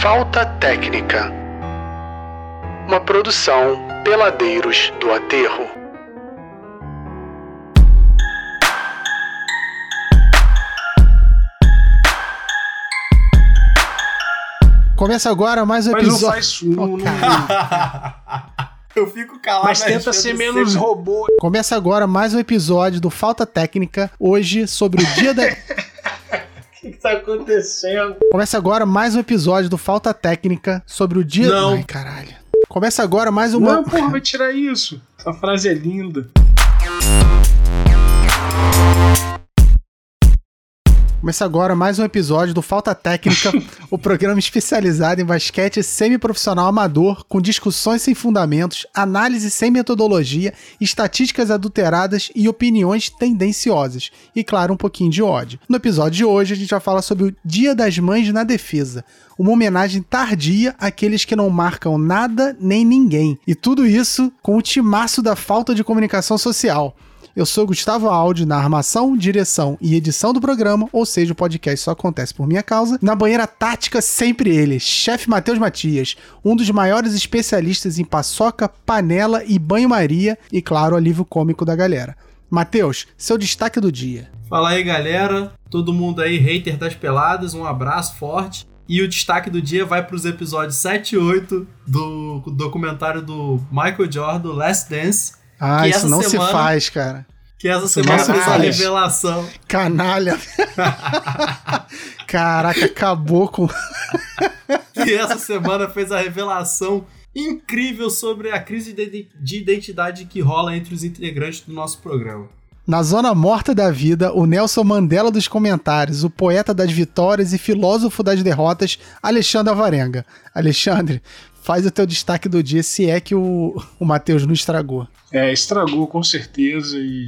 Falta Técnica. Uma produção Peladeiros do Aterro. Começa agora mais um Mas não episódio. faz. Não, Oh, não- cara. Eu fico calado. mas tenta ser menos sempre- robô. Começa agora mais um episódio do Falta Técnica, hoje sobre o dia da. Tá acontecendo? Começa agora mais um episódio do Falta Técnica sobre o dia. Não. Ai, caralho. Começa agora mais um. Não, porra, vai tirar isso. Essa frase é linda. Começa agora mais um episódio do Falta Técnica, o programa especializado em basquete semiprofissional amador, com discussões sem fundamentos, análise sem metodologia, estatísticas adulteradas e opiniões tendenciosas. E, claro, um pouquinho de ódio. No episódio de hoje, a gente vai falar sobre o Dia das Mães na Defesa. Uma homenagem tardia àqueles que não marcam nada nem ninguém. E tudo isso com o timaço da falta de comunicação social. Eu sou Gustavo Aldi, na armação, direção e edição do programa, ou seja, o podcast só acontece por minha causa. Na banheira tática, sempre ele, chefe Matheus Matias, um dos maiores especialistas em paçoca, panela e banho-maria, e claro, alívio cômico da galera. Matheus, seu destaque do dia. Fala aí, galera. Todo mundo aí, hater das peladas, um abraço forte. E o destaque do dia vai para os episódios 7 e 8 do documentário do Michael Jordan, Last Dance, Ah, isso não se semana- faz, cara. que essa não semana se fez a revelação. Canalha. Caraca, acabou com. Que essa semana fez a revelação incrível sobre a crise de de identidade que rola entre os integrantes do nosso programa. Na zona morta da vida, o Nelson Mandela dos comentários, o poeta das vitórias e filósofo das derrotas, Alexandre Avarenga. Alexandre, faz o teu destaque do dia, se é que o, o Matheus não estragou. É, estragou com certeza e.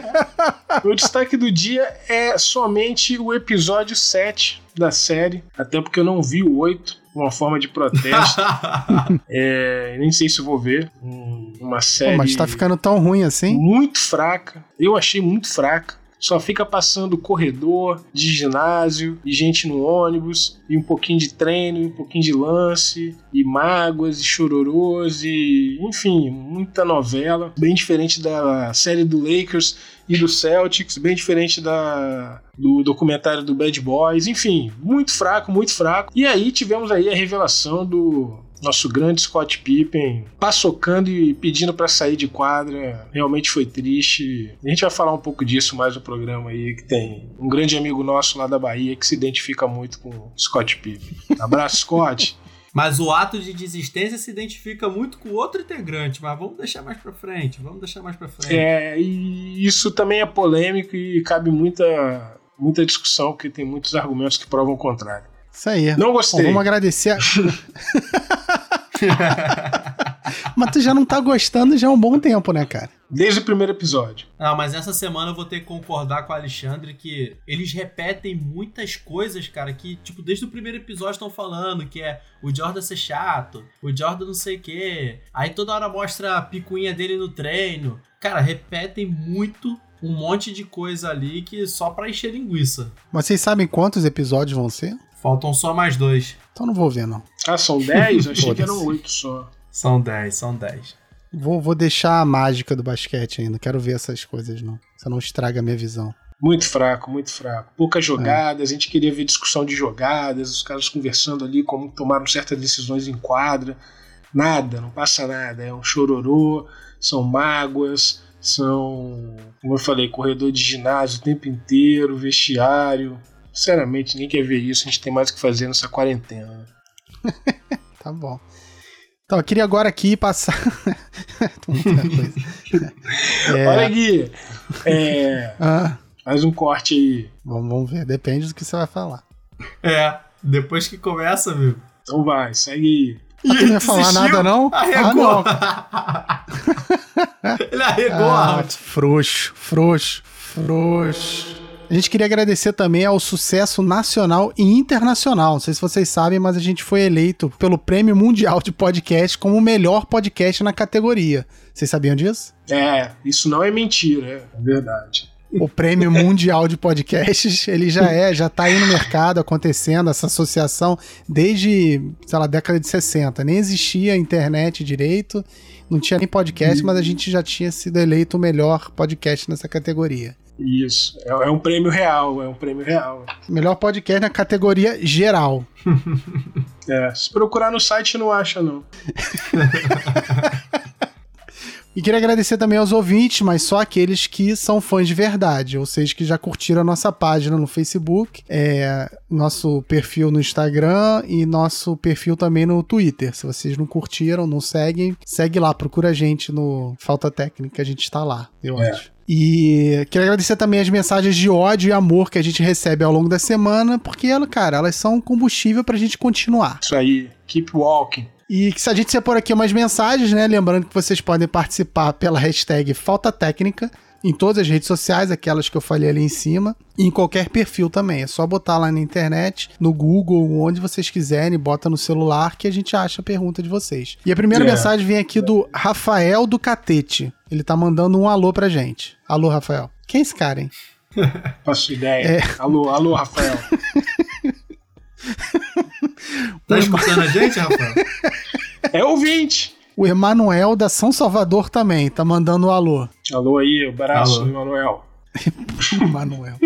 o destaque do dia é somente o episódio 7 da série, até porque eu não vi o 8, uma forma de protesto. é, nem sei se vou ver. Um- uma série Pô, mas tá ficando tão ruim assim? muito fraca. Eu achei muito fraca. Só fica passando corredor de ginásio e gente no ônibus e um pouquinho de treino, e um pouquinho de lance e mágoas e chororôs e enfim, muita novela, bem diferente da série do Lakers e do Celtics, bem diferente da do documentário do Bad Boys, enfim, muito fraco, muito fraco. E aí tivemos aí a revelação do nosso grande Scott Pippen paçocando e pedindo pra sair de quadra. Realmente foi triste. A gente vai falar um pouco disso mais no programa aí, que tem um grande amigo nosso lá da Bahia que se identifica muito com o Scott Pippen. Abraço, Scott. Mas o ato de desistência se identifica muito com outro integrante, mas vamos deixar mais pra frente, vamos deixar mais pra frente. É, e isso também é polêmico e cabe muita, muita discussão, porque tem muitos argumentos que provam o contrário. Isso aí. Não Bom, gostei. vamos agradecer. a- mas tu já não tá gostando já há um bom tempo, né, cara? Desde o primeiro episódio. Ah, mas essa semana eu vou ter que concordar com o Alexandre que eles repetem muitas coisas, cara, que, tipo, desde o primeiro episódio estão falando, que é o Jordan ser chato, o Jordan não sei o quê. Aí toda hora mostra a picuinha dele no treino. Cara, repetem muito um monte de coisa ali que só pra encher linguiça. Mas vocês sabem quantos episódios vão ser? Faltam só mais dois. Então não vou ver, não. Ah, são 10? Eu achei que eram Foda-se. 8 só. São dez, são dez. Vou, vou deixar a mágica do basquete ainda. Quero ver essas coisas, não. Você não estraga a minha visão. Muito fraco, muito fraco. Poucas jogadas, a gente queria ver discussão de jogadas, os caras conversando ali como tomaram certas decisões em quadra. Nada, não passa nada. É um chororô, são mágoas, são, como eu falei, corredor de ginásio o tempo inteiro, vestiário. Sinceramente, ninguém quer ver isso, a gente tem mais o que fazer nessa quarentena. Tá bom. Então, eu queria agora aqui passar. É, Olha aqui, é, ah, mais um corte aí. vamos, vamos ver, depende do que você vai falar. É, depois que começa, amigo. Então vai, segue aí. Ah, tu não ia falar nada, não? Arregou. Ah, Ele arregou Ah, a frouxo, frouxo, frouxo. A gente queria agradecer também ao sucesso nacional e internacional. Não sei se vocês sabem, mas a gente foi eleito pelo Prêmio Mundial de Podcast como o melhor podcast na categoria. Vocês sabiam disso? É, isso não é mentira, é verdade. o prêmio mundial de podcasts, ele já é, já tá aí no mercado acontecendo, essa associação desde, sei lá, década de 60. Nem existia internet direito, não tinha nem podcast, mas a gente já tinha sido eleito o melhor podcast nessa categoria. Isso, é, é um prêmio real, é um prêmio real. Melhor podcast na categoria geral. É, se procurar no site não acha não. E queria agradecer também aos ouvintes, mas só aqueles que são fãs de verdade, ou seja, que já curtiram a nossa página no Facebook, é, nosso perfil no Instagram e nosso perfil também no Twitter. Se vocês não curtiram, não seguem, segue lá, procura a gente no Falta Técnica, a gente está lá, eu É. acho. E queria agradecer também as mensagens de ódio e amor que a gente recebe ao longo da semana, porque, cara, elas são combustível pra gente continuar. Isso aí, keep walking. E que se a gente se por aqui umas mensagens, né? Lembrando que vocês podem participar pela hashtag Falta Técnica em todas as redes sociais, aquelas que eu falei ali em cima, e em qualquer perfil também. É só botar lá na internet, no Google, onde vocês quiserem, bota no celular que a gente acha a pergunta de vocês. E a primeira É. mensagem vem aqui do Rafael do Catete. Ele tá mandando um alô pra gente. Alô, Rafael. Quem é esse cara, hein? Faço ideia. É. Alô, alô, Rafael. Tá escutando a gente, Rafael? É ouvinte. O Emanuel da São Salvador também tá mandando um alô. Alô aí, abraço, Alô. Emanuel. Manuel.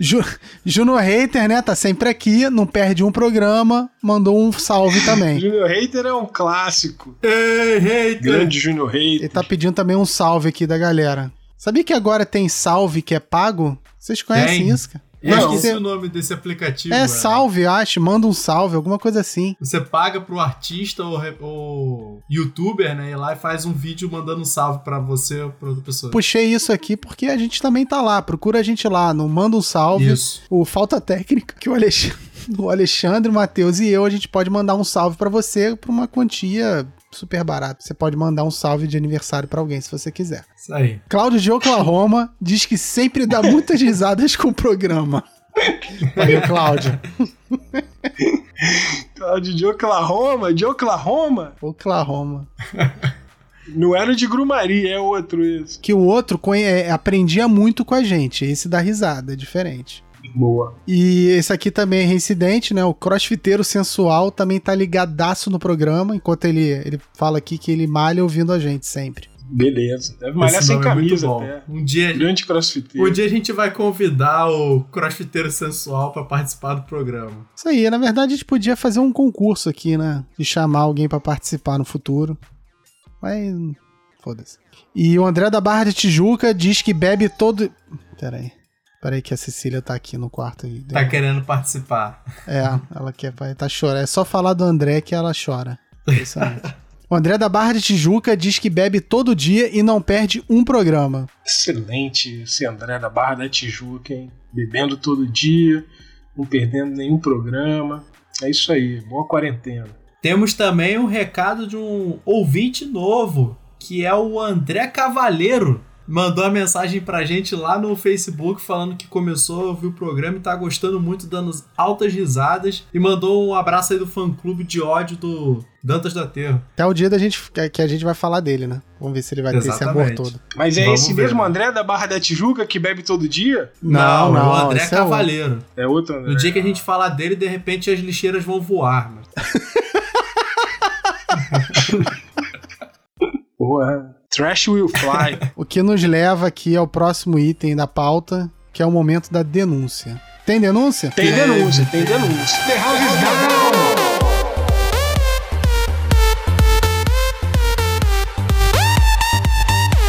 Ju, Juno Hater, né? Tá sempre aqui, não perde um programa. Mandou um salve também. Junior Hater é um clássico. Ei, hater! Grande Junior Ele Hater. tá pedindo também um salve aqui da galera. Sabia que agora tem salve que é pago? Vocês conhecem Tem. isso, cara? Eu Não. esqueci o nome desse aplicativo. É velho. salve, acho. Manda um salve, alguma coisa assim. Você paga pro artista ou, ou youtuber, né? Ir lá e faz um vídeo mandando um salve pra você ou pra outra pessoa. Puxei isso aqui porque a gente também tá lá. Procura a gente lá no Manda um Salve. Isso. O Falta Técnica, que o Alexandre, o Alexandre, o Matheus e eu, a gente pode mandar um salve pra você por uma quantia super barata. Você pode mandar um salve de aniversário pra alguém se você quiser. Isso aí. Cláudio de Oklahoma diz que sempre dá muitas risadas com o programa. Valeu, Cláudio. Cláudio de Oklahoma, de Oklahoma. Oklahoma. Não era de Grumari, é outro esse. Que o outro é, aprendia muito com a gente. Esse dá risada, é diferente. Boa. E esse aqui também é reincidente, né? O crossfiteiro sensual também tá ligadaço no programa, enquanto ele, ele fala aqui que ele malha ouvindo a gente sempre. Beleza. Deve malhar sem é camisa bom. até. Um dia, Grande crossfiteiro. um dia a gente vai convidar o crossfiteiro sensual pra participar do programa. Isso aí, na verdade a gente podia fazer um concurso aqui, né? De chamar alguém pra participar no futuro. Mas. Foda-se. E o André da Barra de Tijuca diz que bebe todo. Pera aí. Pera aí que a Cecília tá aqui no quarto aí. Tá querendo participar. É, ela quer, vai tá chorando. É só falar do André que ela chora. Impressionante. O André da Barra de Tijuca diz que bebe todo dia e não perde um programa. Excelente esse André da Barra da Tijuca, hein? Bebendo todo dia, não perdendo nenhum programa. É isso aí, boa quarentena. Temos também um recado de um ouvinte novo, que é o André Cavaleiro. Mandou a mensagem pra gente lá no Facebook falando que começou a ouvir o programa e tá gostando muito, dando altas risadas. E mandou um abraço aí do fã clube de ódio do Dantas do Aterro. Até o dia da gente, que- a gente vai falar dele, né? Vamos ver se ele vai ter esse amor Exatamente. todo. Mas é Vamos esse ver, mesmo né? André da Barra da Tijuca que bebe todo dia? Não, não, é o André esse é outro. Cavaleiro. É outro André. No dia que a gente falar dele, de repente as lixeiras vão voar, mano. Porra. Trash will fly. O que nos leva aqui ao próximo item da pauta, que é o momento da denúncia. Tem denúncia? tem denúncia, tem denúncia. The house is down.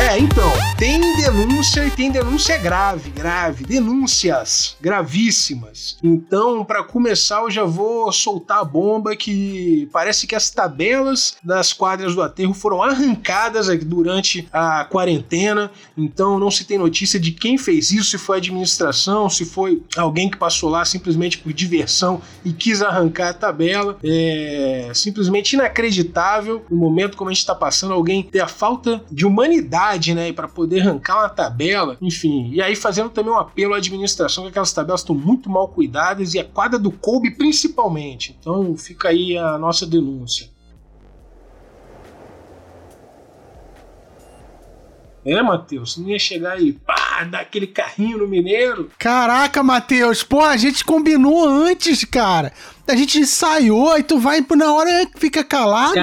É, então, tem denúncia e tem denúncia grave, grave, denúncias gravíssimas. Então, para começar, eu já vou soltar a bomba que parece que as tabelas das quadras do aterro foram arrancadas durante a quarentena. Então, não se tem notícia de quem fez isso, se foi a administração, se foi alguém que passou lá simplesmente por diversão e quis arrancar a tabela. É simplesmente inacreditável no momento como a gente está passando, alguém ter a falta de humanidade, né, para poder arrancar uma tabela, enfim. E aí fazendo também um apelo à administração que aquelas tabelas estão muito mal cuidadas e a quadra do Kobe principalmente. Então fica aí a nossa denúncia. É, Matheus, não ia chegar aí, pá, dar aquele carrinho no Mineiro. Caraca, Matheus, pô, a gente combinou antes, cara. A gente ensaiou e tu vai na hora fica calado.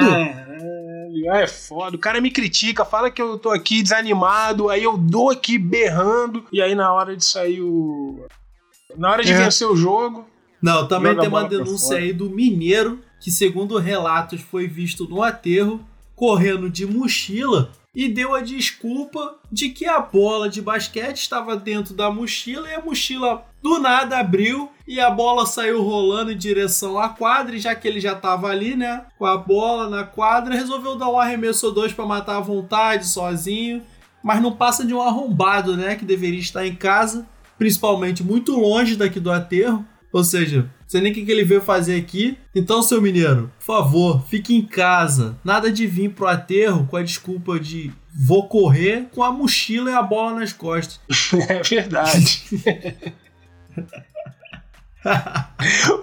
Caralho, é foda. O cara me critica, fala que eu tô aqui desanimado, aí eu dou aqui berrando, e aí na hora de sair o. Na hora de É. vencer o jogo. Não, também tem uma denúncia aí do Mineiro, que segundo relatos foi visto no aterro, correndo de mochila e deu a desculpa de que a bola de basquete estava dentro da mochila e a mochila do nada abriu e a bola saiu rolando em direção à quadra e já que ele já estava ali, né, com a bola na quadra, resolveu dar um arremesso dois para matar à vontade, sozinho, mas não passa de um arrombado, né, que deveria estar em casa, principalmente muito longe daqui do aterro. Ou seja, não sei nem o que que ele veio fazer aqui. Então, seu mineiro, por favor, fique em casa. Nada de vir pro aterro com a desculpa de vou correr com a mochila e a bola nas costas. É verdade.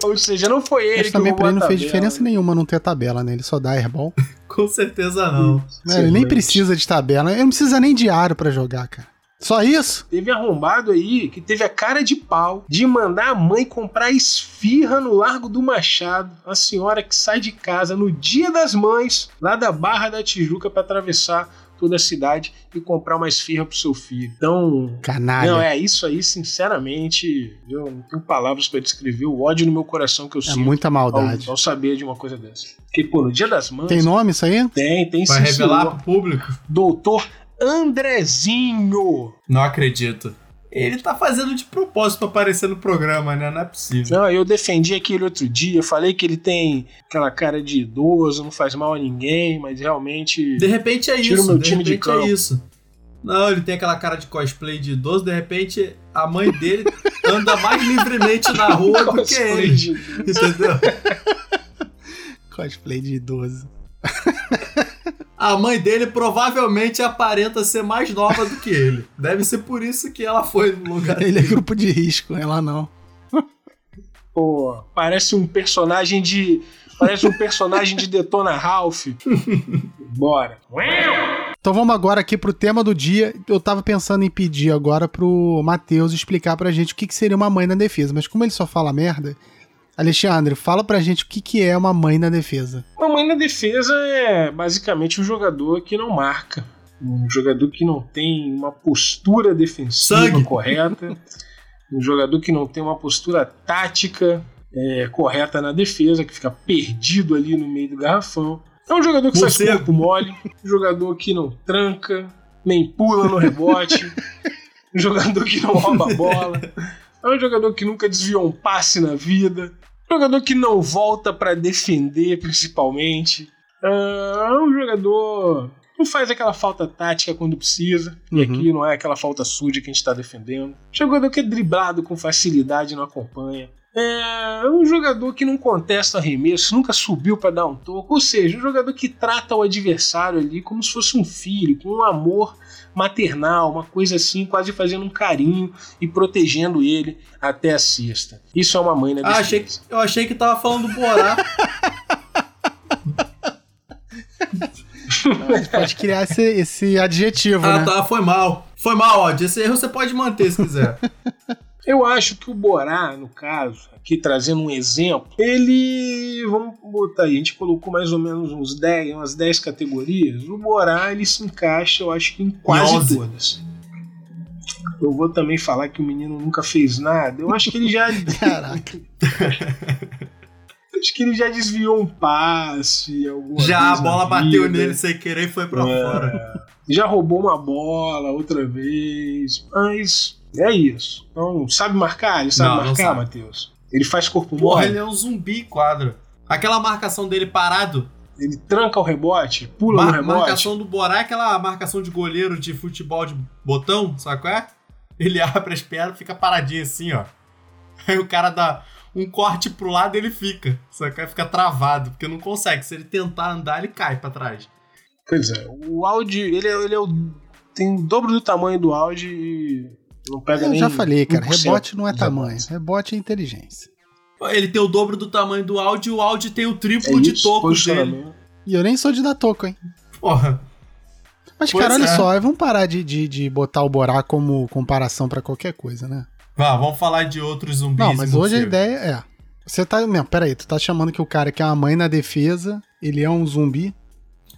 Ou seja, não foi ele Mas que também pra ele não fez diferença nenhuma não ter tabela, né? Ele só dá airball. com certeza não. Né, Ele nem precisa de tabela. Ele não precisa nem de aro pra jogar, cara. Só isso? Teve arrombado aí que teve a cara de pau de mandar a mãe comprar esfirra no Largo do Machado. A senhora que sai de casa no dia das mães, lá da Barra da Tijuca, pra atravessar toda a cidade e comprar uma esfirra pro seu filho. Então, Canalha. não, é isso aí, sinceramente, eu não tenho palavras pra descrever o ódio no meu coração que eu É sinto muita ao, maldade. ao saber de uma coisa dessa. Porque, pô, no dia das mães. Tem nome isso aí? Tem, tem Vai sim, revelar senhor. pro público? Doutor Andrezinho. Não acredito. Ele tá fazendo de propósito pra aparecer no programa, né? Não é possível. Não, eu defendi aquele outro dia, falei que ele tem aquela cara de idoso, não faz mal a ninguém, mas realmente. De repente é isso, meu de time de repente campo. é isso. Não, ele tem aquela cara de cosplay de idoso, de repente a mãe dele anda mais livremente na rua do que ele. de- Entendeu? Cosplay de idoso. A mãe dele provavelmente aparenta ser mais nova do que ele. Deve ser por isso que ela foi no lugar Ele é dele. grupo de risco, ela não. Pô, parece um personagem de. Parece um personagem de Detona Ralph. Bora. Então vamos agora aqui pro tema do dia. Eu tava pensando em pedir agora pro Matheus explicar pra gente o que, que seria uma mãe na defesa, mas como ele só fala merda, Alexandre, fala pra gente o que, que é uma mãe na defesa. Uma mãe na defesa é basicamente um jogador que não marca. Um jogador que não tem uma postura defensiva Sangue. correta. Um jogador que não tem uma postura tática é, correta na defesa, que fica perdido ali no meio do garrafão. É um jogador que Morcego. corpo mole. Um jogador que não tranca, nem pula no rebote. um jogador que não rouba a bola. É um jogador que nunca desviou um passe na vida. Um jogador que não volta pra defender, principalmente. É um jogador que não faz aquela falta tática quando precisa. E Uhum. aqui não é aquela falta suja que a gente tá defendendo. Jogador que é driblado com facilidade e não acompanha. É um jogador que não contesta arremesso, nunca subiu pra dar um toco. Ou seja, um jogador que trata o adversário ali como se fosse um filho, com um amor maternal, uma coisa assim, quase fazendo um carinho e protegendo ele até a cesta. Isso é uma mãe na Ah, achei que, eu achei que tava falando do Borá. A gente pode criar esse, esse adjetivo, ah, né? tá, foi mal. Foi mal, ó. Esse erro você pode manter se quiser. Eu acho que o Borá, no caso, aqui trazendo um exemplo, ele. Vamos botar aí, a gente colocou mais ou menos uns 10, umas 10 categorias. O Borá, ele se encaixa, eu acho que em quase 11. todas. Eu vou também falar que o menino nunca fez nada. Eu acho que ele já. Caraca. acho que ele já desviou um passe. alguma Já a bola bateu nele sem querer e foi pra É. fora. Já roubou uma bola outra vez. Mas é isso. Então, sabe marcar? Ele sabe Não, marcar. Matheus? Ele faz corpo Porra, mole? ele é um zumbi quadro. Aquela marcação dele parado. Ele tranca o rebote, pula no Mar rebote. marcação do Borá é aquela marcação de goleiro de futebol de botão, sabe qual é? Ele abre as pernas fica paradinho assim, ó. Aí o cara dá um corte pro lado e ele fica. Sabe qual é? Fica travado, porque não consegue. Se ele tentar andar, ele cai pra trás. Pois é, o áudio, ele, é, ele é o, tem o dobro do tamanho do áudio e não pega Eu nem já falei, cara. 1% Rebote não é tamanho. Rebote é inteligência. Ele tem o dobro do tamanho do áudio e o áudio tem o É triplo de isso, tocos dele. posicionamento. E eu nem sou de dar toco, hein? Porra. Mas, Pois cara, olha é. só, vamos parar de, de, de botar o Borá como comparação pra qualquer coisa, né? Vá, vamos falar de outros zumbis. Não, mas hoje a ideia é. Você tá. Não, peraí, tu tá chamando que o cara que é uma mãe na defesa, ele é um zumbi?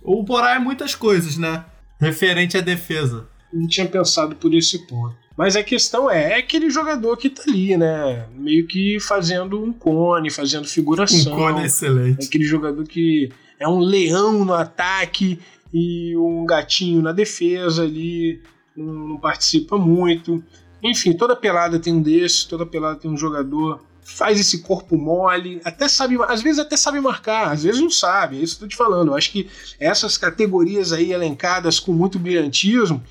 O Borá é muitas coisas, né? Referente à defesa. Não tinha pensado por esse ponto. Mas a questão é, é aquele jogador que tá ali, né? Meio que fazendo um cone, fazendo Um figuração. cone É excelente. aquele jogador que é um leão no ataque e um gatinho na defesa ali, não, não participa muito. Enfim, toda pelada tem um desses, toda pelada tem um jogador. Faz esse corpo mole, até sabe, às vezes até sabe marcar, às vezes não sabe, é isso que eu tô te falando. Eu acho que essas categorias aí elencadas com muito brilhantismo,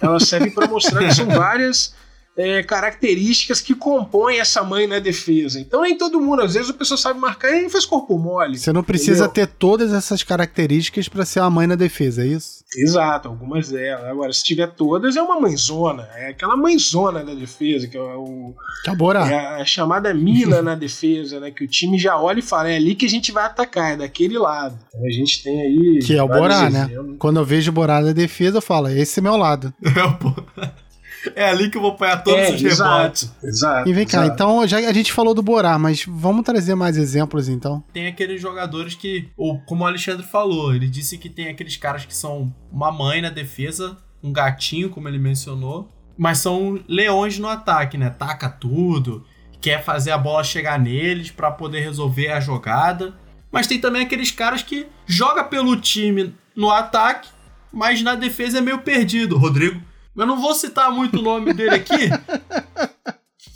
elas servem para mostrar que são várias é, características que compõem essa mãe na defesa. Então nem todo mundo, às vezes a pessoa sabe marcar e faz corpo mole. Você não precisa Entendeu? ter todas essas características pra ser uma mãe na defesa, é isso? Exato, algumas delas. Agora, se tiver todas, é uma mãezona. É aquela mãezona da defesa, que é, o, Que é o Borá. é a chamada mina na defesa, né? Que o time já olha e fala: é ali que a gente vai atacar, é daquele lado. Então, a gente tem aí. Que é o Borá, né? Quando eu vejo o Borá na defesa, eu falo, esse é meu lado. É, pô. É ali que eu vou apanhar todos É, os rebotes. exato, exato. E vem cá, exato. então já a gente falou do Borá, mas vamos trazer mais exemplos então. Tem aqueles jogadores que, ou como o Alexandre falou, ele disse que tem aqueles caras que são uma mãe na defesa, um gatinho, como ele mencionou, mas são leões no ataque, né? Taca tudo, quer fazer a bola chegar neles pra poder resolver a jogada. Mas tem também aqueles caras que joga pelo time no ataque, mas na defesa é meio perdido. Rodrigo, eu não vou citar muito o nome dele aqui,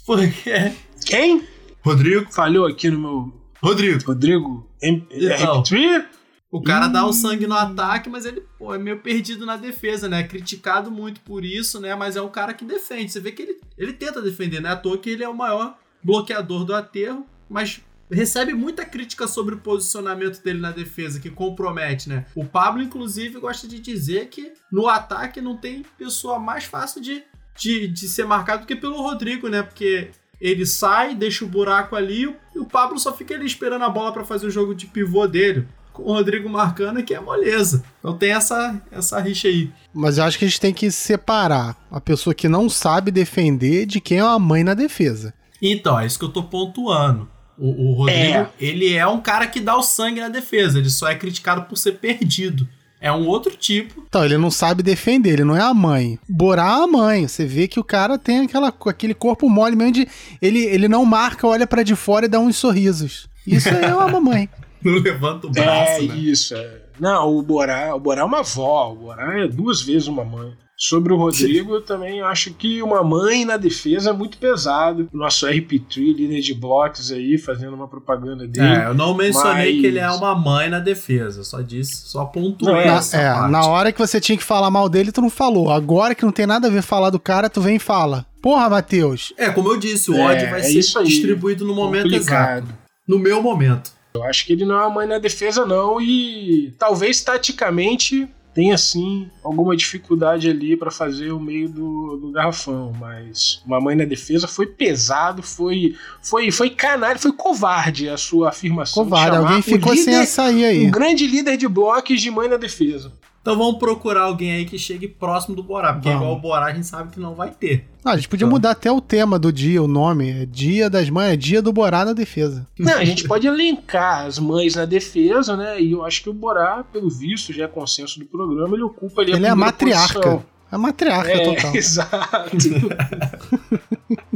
porque Quem? Rodrigo, Falhou aqui no meu. Rodrigo. Rodrigo M- Então. MP3? O cara dá o sangue no ataque, mas ele pô, é meio perdido na defesa, né? É criticado muito por isso, né? Mas é um cara que defende. Você vê que ele, ele tenta defender, né? À toa que ele é o maior bloqueador do aterro, mas recebe muita crítica sobre o posicionamento dele na defesa, que compromete, né? O Pablo, inclusive, gosta de dizer que no ataque não tem pessoa mais fácil de, de, de ser marcado do que pelo Rodrigo, né? Porque ele sai, deixa o buraco ali e o Pablo só fica ali esperando a bola para fazer o jogo de pivô dele com o Rodrigo marcando, que é moleza. Então tem essa, essa rixa aí. Mas eu acho que a gente tem que separar a pessoa que não sabe defender de quem é uma mãe na defesa. Então, é isso que eu tô pontuando. O, o Rodrigo, É. ele é um cara que dá o sangue na defesa, ele só é criticado por ser perdido. É um outro tipo. Então, ele não sabe defender, ele não é a mãe. Borá é a mãe. Você vê que o cara tem aquela, aquele corpo mole mesmo de. Ele, ele não marca, olha pra de fora e dá uns sorrisos. Isso aí é uma mamãe. Não levanta o braço, É né? isso. É. Não, o Borá, o Borá é uma avó, o Borá é duas vezes uma mãe. Sobre o Rodrigo, eu também acho que uma mãe na defesa é muito pesado. O nosso RP3, líder de blocos aí, fazendo uma propaganda dele. É, eu não mencionei Mas- que ele é uma mãe na defesa, só disse, só pontuei Não, é, é, na hora que você tinha que falar mal dele, tu não falou. Agora que não tem nada a ver falar do cara, tu vem e fala. Porra, Matheus. É, como eu disse, o É, ódio vai é ser isso aí. distribuído no momento Complicado. exato. No meu momento. Eu acho que ele não é uma mãe na defesa, não. E talvez taticamente tenha sim alguma dificuldade ali para fazer o meio do, do garrafão. Mas uma mãe na defesa foi pesado, foi foi foi canalha, foi covarde a sua afirmação. de Covarde, alguém ficou sem líder- açaí aí. Um grande líder de blocos de mãe na defesa. Então vamos procurar alguém aí que chegue próximo do Borá, porque Vamos. igual o Borá a gente sabe que não vai ter. Ah, a gente podia Então. mudar até o tema do dia, o nome. É Dia das Mães, é Dia do Borá na defesa. Não, a gente pode elencar as mães na defesa, né? E eu acho que o Borá, pelo visto, já é consenso do programa, ele ocupa ali a Ele é a matriarca. posição. É a matriarca É, total. exato.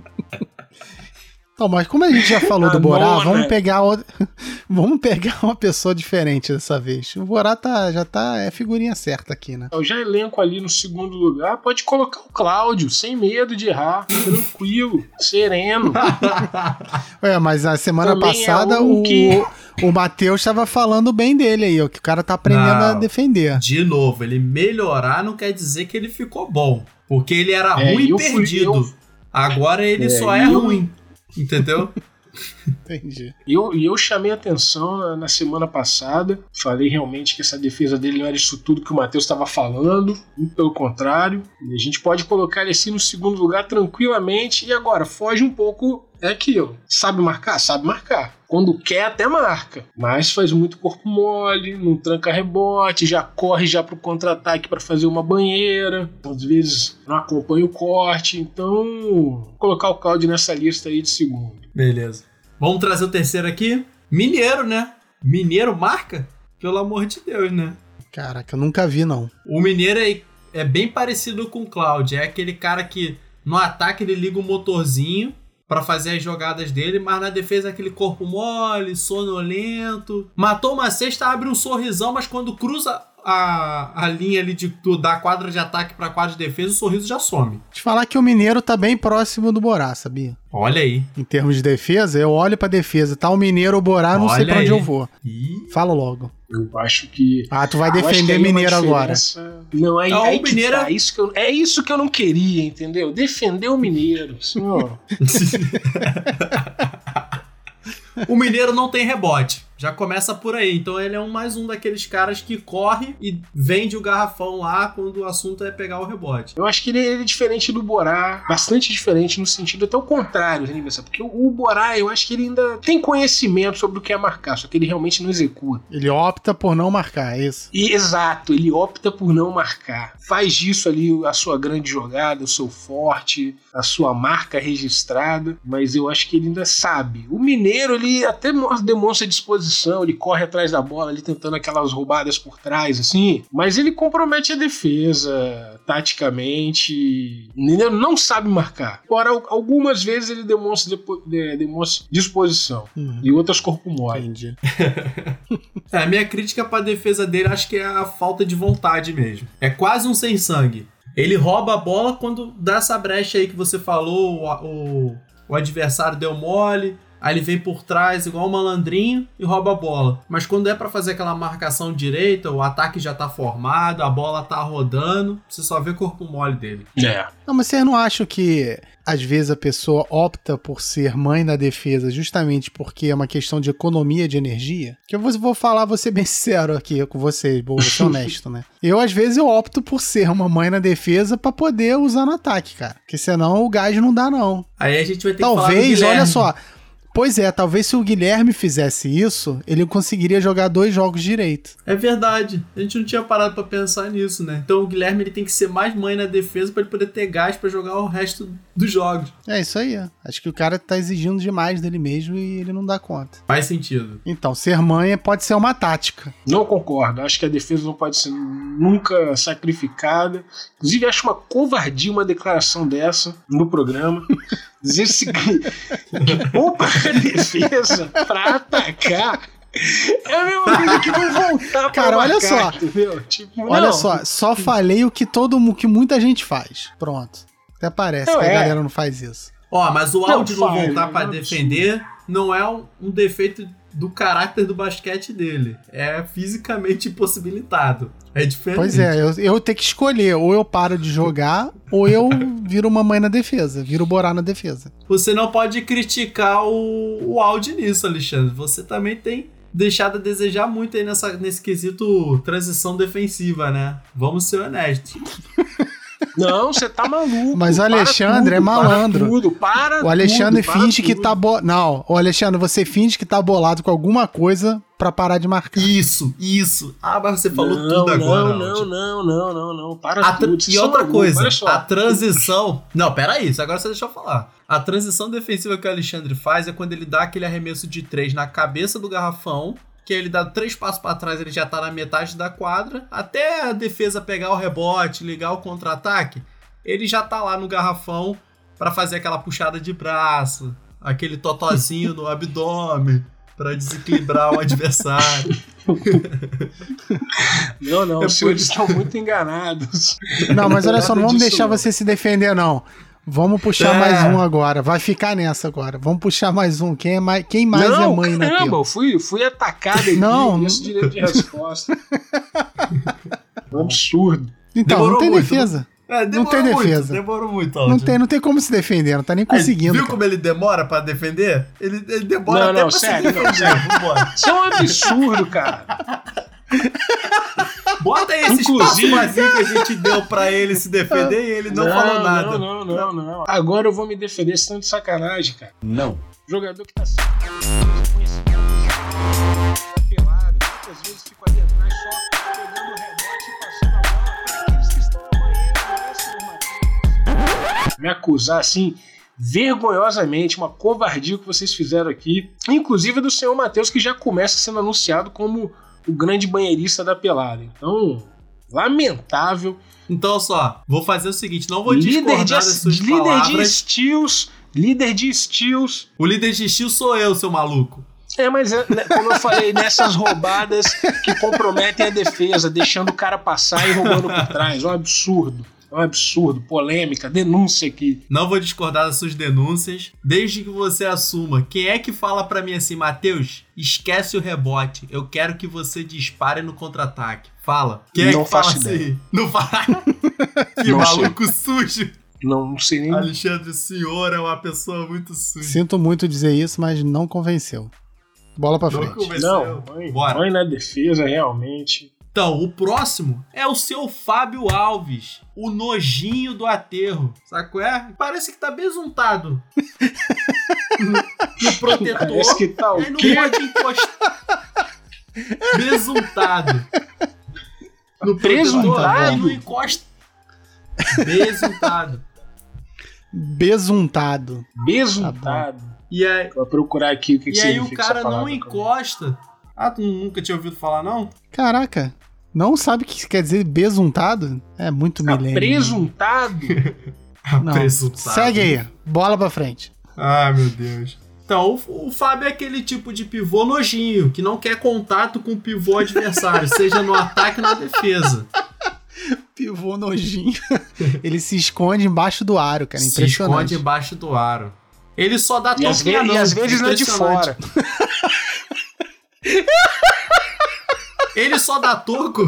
Então, mas como a gente já falou A do Borá, nona. vamos pegar outra... vamos pegar uma pessoa diferente dessa vez. O Borá tá, já tá é figurinha certa aqui, né? Eu já elenco ali no segundo lugar. Pode colocar o Cláudio, sem medo de errar, tranquilo, sereno. É, mas a semana Também é passada um o, que- o Matheus estava falando bem dele aí, ó, que o cara tá aprendendo a Não. defender. De novo, ele melhorar não quer dizer que ele ficou bom. Porque ele era É, ruim e eu fui- perdido. eu- Agora ele É, só é eu- ruim. Entendeu? Entendi. E eu, e eu chamei atenção na, na semana passada. Falei realmente que essa defesa dele não era isso tudo que o Matheus estava falando. Muito pelo contrário. E a gente pode colocar ele assim no segundo lugar tranquilamente. E agora, foge um pouco é aquilo. Sabe marcar? Sabe marcar. Quando quer, até marca. Mas faz muito corpo mole, não tranca rebote, já corre já pro contra-ataque para fazer uma banheira. Às vezes não acompanha o corte. Então, vou colocar o Calde nessa lista aí de segundo. Beleza. Vamos trazer o terceiro aqui. Mineiro, né? Mineiro marca? Pelo amor de Deus, né? Caraca, eu nunca vi, não. O Mineiro é, é bem parecido com o Cloud. É aquele cara que no ataque ele liga o motorzinho para fazer as jogadas dele, mas na defesa aquele corpo mole, sonolento. Matou uma cesta, abre um sorrisão, mas quando cruza a, a linha ali de, do, da quadra de ataque pra quadra de defesa, o sorriso já some. Te falar que o Mineiro tá bem próximo do Borá, sabia? Olha aí. Em termos de defesa, eu olho pra defesa. Tá o Mineiro ou o Borá, não sei Olha pra onde aí. eu vou. Ih. Fala logo. Eu acho que. Ah, tu vai defender uma Mineiro agora. Não, é, Não, o que Mineiro- tá, isso que eu, é isso que eu não queria, entendeu? Defender o Mineiro. Ó. O Mineiro não tem rebote. Já começa por aí. Então ele é um mais um daqueles caras que corre e vende o garrafão lá quando o assunto é pegar o rebote. Eu acho que ele, ele é diferente do Borá, bastante diferente no sentido até o contrário, né, porque o, o Borá, eu acho que ele ainda tem conhecimento sobre o que é marcar, só que ele realmente não executa. Ele opta por não marcar, é isso. E exato, ele opta por não marcar. Faz disso ali a sua grande jogada, o seu forte, a sua marca registrada, mas eu acho que ele ainda sabe. O Mineiro, ele até mo- demonstra disposição, ele corre atrás da bola ali tentando aquelas roubadas por trás, assim, mas ele compromete a defesa taticamente. Mineiro não sabe marcar. Ora, al- algumas vezes ele demonstra, de- demonstra disposição. Uhum. E outras corpo mole. Entendi. É, a minha crítica pra defesa dele acho que é a falta de vontade mesmo. É quase um sem sangue. Ele rouba a bola quando dá essa brecha aí que você falou, o, o, o adversário deu mole, aí ele vem por trás igual um malandrinho e rouba a bola. Mas quando é pra fazer aquela marcação direita, o ataque já tá formado, a bola tá rodando, você só vê corpo mole dele. É. Não, mas vocês não acham que às vezes a pessoa opta por ser mãe na defesa justamente porque é uma questão de economia de energia? Que eu vou, falar, vou ser bem sincero aqui com vocês, vou ser honesto, né? Eu, às vezes, eu opto por ser uma mãe na defesa pra poder usar no ataque, cara. Porque senão o gás não dá, não. Aí a gente vai ter que falar Talvez, olha só. Pois é, talvez se o Guilherme fizesse isso, ele conseguiria jogar dois jogos direito. É verdade. A gente não tinha parado pra pensar nisso, né? Então o Guilherme ele tem que ser mais mãe na defesa pra ele poder ter gás pra jogar o resto dos jogos. É isso aí. ó. Acho que o cara tá exigindo demais dele mesmo e ele não dá conta. Faz sentido. Então, ser mãe pode ser uma tática. Não concordo. Acho que a defesa não pode ser nunca sacrificada. Inclusive, acho uma covardia uma declaração dessa no programa. Dizer se que poupa a defesa pra atacar. É a mesma coisa que não voltar pra Cara, olha marcar, só. Tipo, Olha não. só, só falei o que todo mu- que muita gente faz. Pronto. Até parece Não, que a é. galera não faz isso. Ó, mas o Não, áudio não, faz, voltar pra Não, defender não é um, um defeito do caráter do basquete dele. É fisicamente impossibilitado. É diferente. Pois é, eu, eu tenho que escolher. Ou eu paro de jogar, ou eu viro uma mãe na defesa. Viro Borá na defesa. Você não pode criticar o, o áudio nisso, Alexandre. Você também tem deixado a desejar muito aí nessa, nesse quesito transição defensiva, né? Vamos ser honestos. Não, você tá maluco. Mas o Para Alexandre tudo, é malandro. Para tudo, para O Alexandre tudo, para finge que tudo. tá bo... Não, o Alexandre, você finge que tá bolado com alguma coisa pra parar de marcar. Isso, isso. Ah, mas você falou não, tudo agora. Não, não, não, não, não, não. Para A tudo. E outra malucos, coisa, a transição. Não, peraí, isso agora você deixa eu falar. A transição defensiva que o Alexandre faz é quando ele dá aquele arremesso de três na cabeça do garrafão, que ele dá três passos pra trás, ele já tá na metade da quadra, até a defesa pegar o rebote, ligar o contra-ataque, ele já tá lá no garrafão pra fazer aquela puxada de braço, aquele totozinho no abdômen. Pra desequilibrar o adversário. Não, não, É os senhores estão muito enganados. Não, mas olha só, não vamos deixar você se defender, não. Vamos puxar É. mais um agora. Vai ficar nessa agora. Vamos puxar mais um. Quem, é mais, quem mais não, é mãe na caramba, tela? eu fui, fui atacado aqui. Não, Não, esse direito de resposta. um absurdo. Então, Demorou não tem muito, defesa. É, Não tem muito, defesa. demorou muito, Não tem, não tem como se defender, não tá nem Aí, conseguindo. viu cara. como ele demora pra defender? Ele, ele demora Não, até não, pra sério, se não, defender. sério. Vambora. Isso é um absurdo, cara. Bota aí esse Inclusive- espaço vazio que a gente deu pra ele se defender e ele não, falou nada. Não, não, não, não. Agora eu vou me defender, vocês estão de sacanagem, cara. Não. Jogador que tá sem conhecimento da pelada, muitas vezes fica ali atrás só pegando o rebote e passando a bola para aqueles que estão na banheira, né, senhor Matheus? Me acusar assim, vergonhosamente, uma covardia que vocês fizeram aqui, inclusive do senhor Matheus, que já começa sendo anunciado como o grande banheirista da pelada. Então, lamentável. Então, só, vou fazer o seguinte: não vou líder discordar de, das suas líder de palavras. steals, líder de steals. O líder de estilo sou eu, seu maluco. É, mas é, né, como eu falei, nessas roubadas que comprometem a defesa, deixando o cara passar e roubando por trás. É um absurdo. É um absurdo. Polêmica, denúncia aqui. Não vou discordar das suas denúncias, desde que você assuma. Quem é que fala pra mim assim, Matheus, esquece o rebote. Eu quero que você dispare no contra-ataque. Fala. Quem é Não que fala faço assim? Não fala. que Não maluco sujo. Não, não sei nem. Alexandre, o senhor é uma pessoa muito suja. Sinto muito dizer isso, mas não convenceu. Bola pra Não frente. convenceu. Não, mãe, Bora. mãe na defesa, realmente. Então, o próximo é o seu Fábio Alves, o nojinho do aterro. Sabe qual é? Parece que tá besuntado. no, no protetor. Parece que tá o Aí não quê? pode encostar. Besuntado. No protetor, aí não encosta. Besuntado. Besuntado. Besuntado. E aí, Vou procurar aqui o que, que e aí o cara não palavra. encosta. Ah, tu nunca tinha ouvido falar, não? Caraca, não sabe o que quer dizer besuntado? É muito Tá milênio. presuntado? Não. Presuntado. Segue aí, bola pra frente. Ai, meu Deus. Então, o, o Fábio é aquele tipo de pivô nojinho, que não quer contato com o pivô adversário, seja no ataque ou na defesa. Pivô nojinho. Ele se esconde embaixo do aro, cara. Se Impressionante. esconde embaixo do aro. Ele só dá E às, ve- toquinha e não, às vezes não é de fora. Ele só dá toco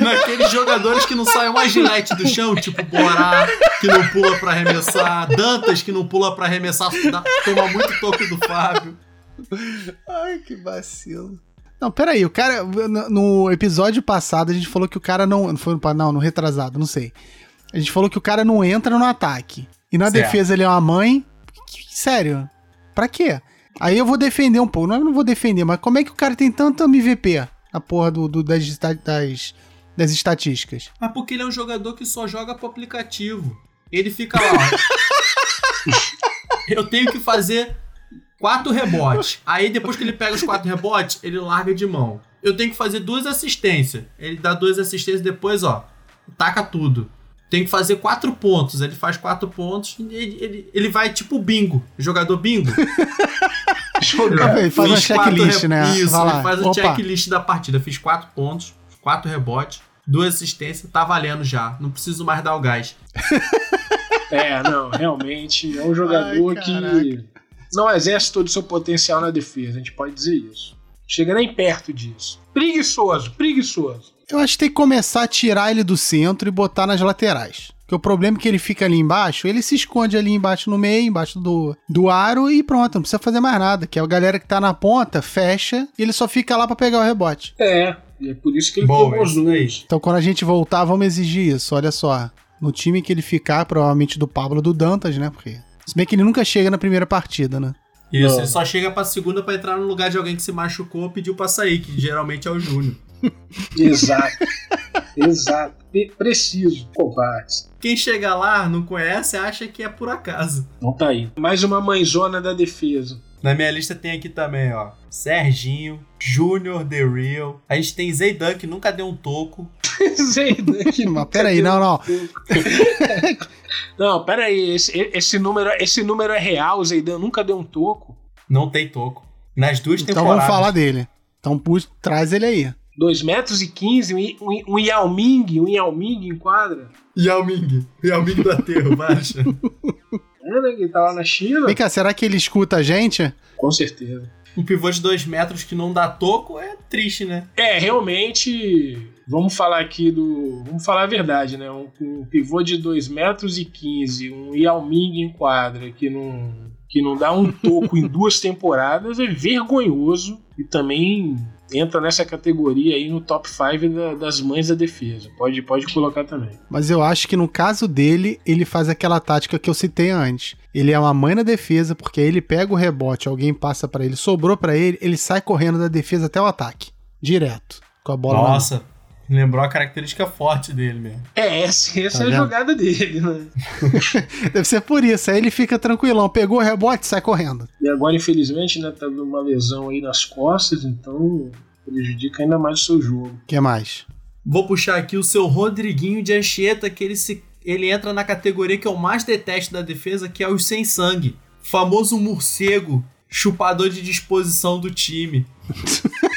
naqueles jogadores que não saem uma gilete do chão, tipo Borá, que não pula pra arremessar, Dantas, que não pula pra arremessar, dá- toma muito toco do Fábio. Ai, que vacilo. Não, peraí, o cara. No, episódio passado a gente falou que o cara não. Não foi no. Não, no retrasado, não sei. A gente falou que o cara não entra no ataque. E na Certo. defesa ele é uma mãe. Sério? Pra quê? Aí eu vou defender um pouco. Não, eu não vou defender, mas como é que o cara tem tanto MVP na porra do, do- das, das, das estatísticas? Mas porque ele é um jogador que só joga pro aplicativo. Ele fica lá. Eu tenho que fazer quatro rebotes. Aí depois que ele pega os quatro rebotes, ele larga de mão. Eu tenho que fazer duas assistências. Ele dá duas assistências depois, ó. Taca tudo. Tem que fazer quatro pontos. Ele faz quatro pontos e ele, ele, ele vai tipo bingo. Jogador bingo. Ele faz uma quatro checklist, re- né? Isso, Vai lá. ele faz o Opa. checklist da partida. Fiz quatro pontos, quatro rebotes, duas assistências, tá valendo já. Não preciso mais dar o gás. É, não, realmente é um jogador Ai, que não exerce todo o seu potencial na defesa, a gente pode dizer isso. Chega nem perto disso. Preguiçoso, preguiçoso. Eu acho que tem que começar a tirar ele do centro e botar nas laterais. Porque o problema é que ele fica ali embaixo, ele se esconde ali embaixo no meio, embaixo do, do aro e pronto, não precisa fazer mais nada. Que a galera que tá na ponta fecha e ele só fica lá pra pegar o rebote. É, e é por isso que ele tomou os números. Então quando a gente voltar, vamos exigir isso. Olha só. No time que ele ficar, provavelmente do Pablo do Dantas, né? Porque. Se bem que ele nunca chega na primeira partida, né? Isso, Não. ele só chega pra segunda pra entrar no lugar de alguém que se machucou ou pediu pra sair, que geralmente é o Júnior. Exato. Exato. Preciso. Covardes. Quem chega lá, não conhece, acha que é por acaso. Não tá aí. Mais uma mãezona da defesa. Na minha lista tem aqui também, ó. Serginho, Júnior The Real. A gente tem Zeidan, que nunca deu um toco. Zaydan, que Mas peraí, não, não. não, peraí. Esse, esse, número, esse número é real. O Zaydan nunca deu um toco. Não tem toco. Nas duas Então temporadas. vamos falar dele. Então puxa, traz ele aí. 2 metros e 15, um, um, um Yao Ming, um Yao Ming em quadra. Yao Ming. Yao Ming do aterro, baixa. É, né? Que tá lá na China. Vem cá, será que ele escuta a gente? Com certeza. um pivô de dois metros que não dá toco é triste, né? É, realmente. Vamos falar aqui do. Vamos falar a verdade, né? Um, um pivô de 2 metros e 15, um Yao Ming em quadra que não, que não dá um toco em duas temporadas é vergonhoso e também entra nessa categoria aí no top 5 da, das mães da defesa. Pode, pode colocar também. Mas eu acho que no caso dele, ele faz aquela tática que eu citei antes. Ele é uma mãe na defesa, porque aí ele pega o rebote, alguém passa para ele, sobrou para ele, ele sai correndo da defesa até o ataque. Direto. Com a bola. Nossa, lembrou a característica forte dele mesmo. É, essa, essa tá é a jogada dele, né? Deve ser por isso. Aí ele fica tranquilão, pegou o rebote, sai correndo. E agora, infelizmente, né, tá dando uma lesão aí nas costas, então prejudica ainda mais o seu jogo. O que mais? Vou puxar aqui o seu Rodriguinho de Anchieta, que ele, se, ele entra na categoria que eu mais detesto da defesa, que é os sem sangue. Famoso morcego, chupador de disposição do time.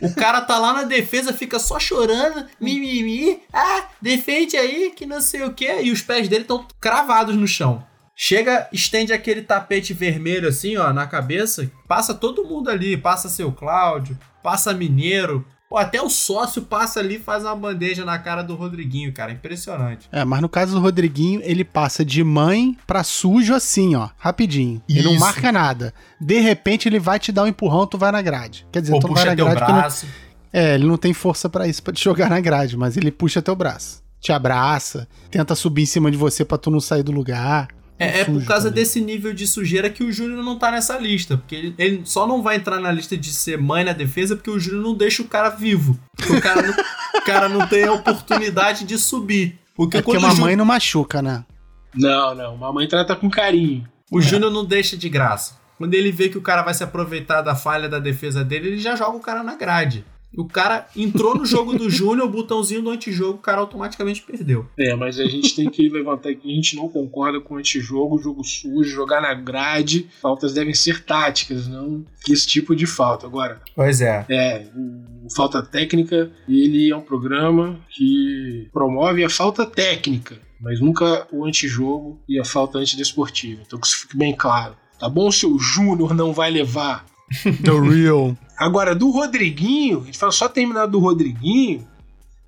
O cara tá lá na defesa, fica só chorando, mimimi, ah, defende aí, que não sei o que, e os pés dele estão cravados no chão. Chega, estende aquele tapete vermelho assim, ó, na cabeça, passa todo mundo ali, passa seu Cláudio, passa Mineiro, Pô, até o sócio passa ali e faz uma bandeja na cara do Rodriguinho, cara. Impressionante. É, mas no caso do Rodriguinho, ele passa de mãe pra sujo assim, ó. Rapidinho. Isso. Ele não marca nada. De repente, ele vai te dar um empurrão, tu vai na grade. Quer dizer, Pô, tu vai na grade. Braço. Não... É, ele não tem força para isso, pra te jogar na grade, mas ele puxa teu braço. Te abraça, tenta subir em cima de você pra tu não sair do lugar. É, é por causa também. desse nível de sujeira que o Júnior não tá nessa lista. Porque ele, ele, só não vai entrar na lista de ser mãe na defesa porque o Júnior não deixa o cara vivo. o cara não, o cara não tem a oportunidade de subir. Porque, é porque uma mãe não machuca, né? Não, não. Uma mãe trata com carinho. O é. Júnior não deixa de graça. Quando ele vê que o cara vai se aproveitar da falha da defesa dele, ele já joga o cara na grade. O cara entrou no jogo do Júnior, o botãozinho do antijogo, o cara automaticamente perdeu. É, mas a gente tem que levantar aqui, a gente não concorda com o antijogo, jogo sujo, jogar na grade. Faltas devem ser táticas, não esse tipo de falta. Agora. Pois é. É, o Falta Técnica, ele é um programa que promove a falta técnica, mas nunca o antijogo e a falta antidesportiva. Então que isso fique bem claro. Tá bom se o Júnior não vai levar The Real. Agora, do Rodriguinho, a gente fala só terminar do Rodriguinho,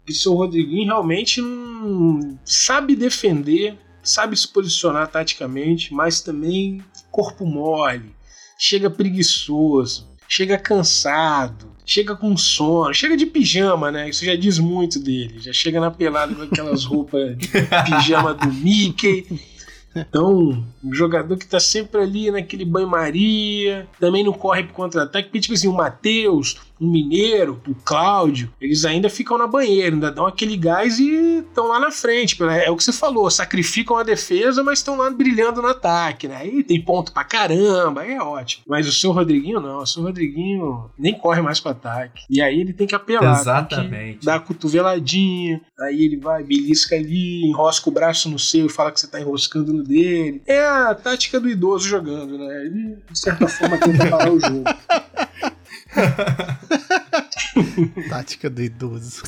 que o Rodriguinho realmente não sabe defender, sabe se posicionar taticamente, mas também corpo mole, chega preguiçoso, chega cansado, chega com sono, chega de pijama, né? Isso já diz muito dele. Já chega na pelada com aquelas roupas de pijama do Mickey então, um jogador que tá sempre ali naquele banho-maria, também não corre pro contra-ataque, tipo assim, o Matheus, o Mineiro, o Cláudio, eles ainda ficam na banheira, ainda dão aquele gás e estão lá na frente. É o que você falou, sacrificam a defesa, mas estão lá brilhando no ataque, né? Aí tem ponto pra caramba, aí é ótimo. Mas o seu Rodriguinho não, o seu Rodriguinho nem corre mais pro ataque. E aí ele tem que apelar. Exatamente. Dá a cotoveladinha, aí ele vai, belisca ali, enrosca o braço no seu e fala que você tá enroscando no dele. É a tática do idoso jogando, né? Ele, de certa forma, tenta parar o jogo. Tática do idoso.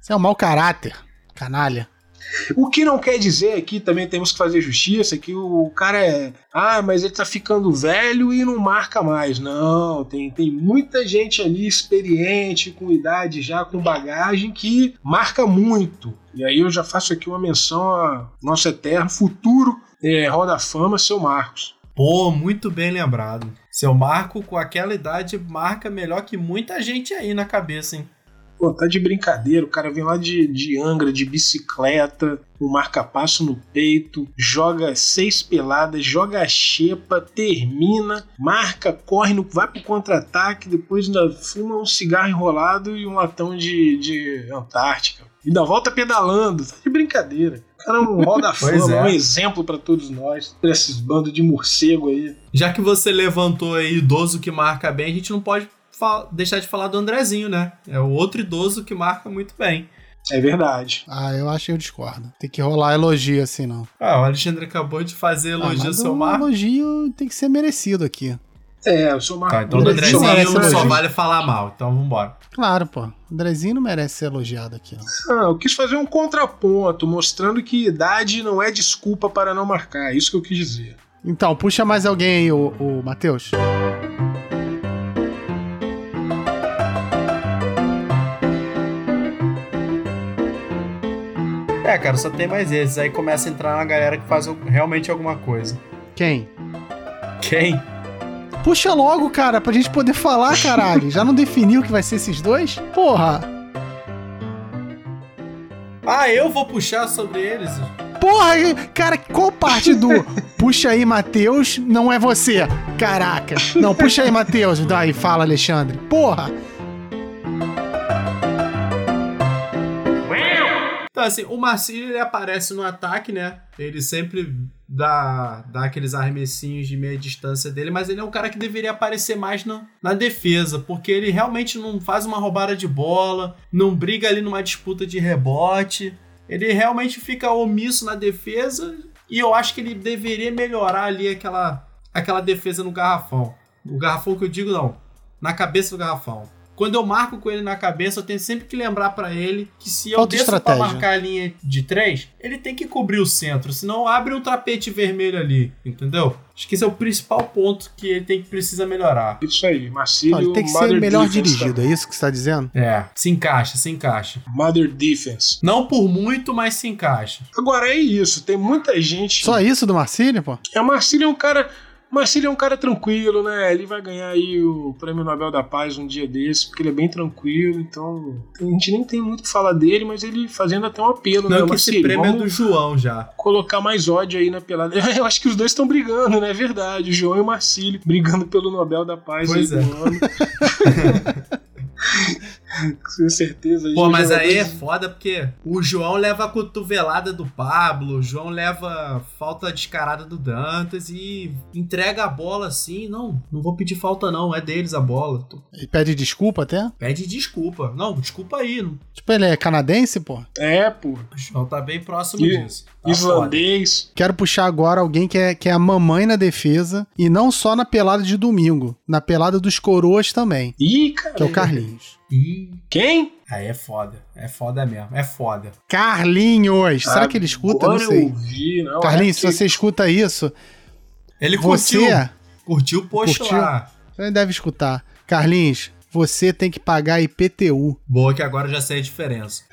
Você é um mau caráter, canalha. O que não quer dizer aqui, também temos que fazer justiça, que o cara é. Ah, mas ele tá ficando velho e não marca mais. Não, tem, tem muita gente ali experiente, com idade já, com bagagem, que marca muito. E aí eu já faço aqui uma menção ao nosso eterno futuro é, Roda Fama, seu Marcos. Pô, muito bem lembrado. Seu Marco, com aquela idade, marca melhor que muita gente aí na cabeça, hein? Pô, tá de brincadeira. O cara vem lá de, de Angra, de bicicleta, um marca-passo no peito, joga seis peladas, joga a xepa, termina, marca, corre, no, vai pro contra-ataque, depois ainda fuma um cigarro enrolado e um latão de, de Antártica. Ainda volta pedalando. Tá de brincadeira cara é um roda fama, é. um exemplo para todos nós, pra esses bandos de morcego aí. Já que você levantou aí idoso que marca bem, a gente não pode deixar de falar do Andrezinho, né? É o outro idoso que marca muito bem. É verdade. Ah, eu acho que eu discordo. Tem que rolar elogio assim, não. Ah, o Alexandre acabou de fazer ah, elogio ah, ao seu Marco. elogio tem que ser merecido aqui. É, eu sou Marco. Tá, então o Andrezinho só vale falar mal, então vambora. Claro, pô. O Andrezinho não merece ser elogiado aqui. Não. Ah, eu quis fazer um contraponto, mostrando que idade não é desculpa para não marcar. É isso que eu quis dizer. Então, puxa mais alguém aí, o, o Matheus. É, cara, só tem mais esses. Aí começa a entrar na galera que faz realmente alguma coisa. Quem? Quem? Puxa logo, cara, pra gente poder falar, caralho. Já não definiu que vai ser esses dois? Porra! Ah, eu vou puxar sobre eles? Porra, cara, qual parte do puxa aí, Matheus, não é você? Caraca. Não, puxa aí, Matheus. Daí fala, Alexandre. Porra! Assim, o Marcílio ele aparece no ataque, né? Ele sempre dá, dá aqueles arremessinhos de meia distância dele, mas ele é um cara que deveria aparecer mais na, na defesa, porque ele realmente não faz uma roubada de bola, não briga ali numa disputa de rebote. Ele realmente fica omisso na defesa e eu acho que ele deveria melhorar ali aquela, aquela defesa no garrafão. O garrafão que eu digo, não. Na cabeça do garrafão. Quando eu marco com ele na cabeça, eu tenho sempre que lembrar para ele que se eu Falta desço marcar a linha de três, ele tem que cobrir o centro, senão abre um tapete vermelho ali, entendeu? Acho que esse é o principal ponto que ele tem que precisa melhorar. Isso aí, Marcílio. Olha, tem que ser melhor Defense dirigido, é isso que você tá dizendo? É, se encaixa, se encaixa. Mother Defense. Não por muito, mas se encaixa. Agora é isso, tem muita gente. Só isso do Marcílio, pô? É, Marcílio é um cara. Marcílio é um cara tranquilo, né? Ele vai ganhar aí o Prêmio Nobel da Paz um dia desse, porque ele é bem tranquilo, então. A gente nem tem muito o que falar dele, mas ele fazendo até um apelo, né? Não que esse prêmio é do João já. colocar mais ódio aí na pelada. Eu acho que os dois estão brigando, né? É verdade. O João e o Marcílio brigando pelo Nobel da Paz Pois aí é. do ano. Com certeza. Pô, mas aí é foda porque o João leva a cotovelada do Pablo, o João leva falta descarada do Dantas e entrega a bola assim. Não, não vou pedir falta, não, é deles a bola. Tu Ele pede desculpa até? Pede desculpa. Não, desculpa aí. não- Tipo, ele é canadense, pô? É, pô. O João tá bem próximo E- disso. Tá. Islandês. Quero puxar agora alguém que é, que é a mamãe na defesa. E não só na pelada de domingo. Na pelada dos coroas também. Ih, cara. Que é o Carlinhos. Ih, Quem? aí é foda. É foda mesmo. É foda. Carlinhos! Será que ele escuta? Não sei. Eu ouvi, não, Carlinhos, é se você escuta isso, Ele curtiu. você. Curtiu o post Curtiu? lá. Você deve escutar. Carlinhos, você tem que pagar IPTU. Boa que agora eu já sei a diferença.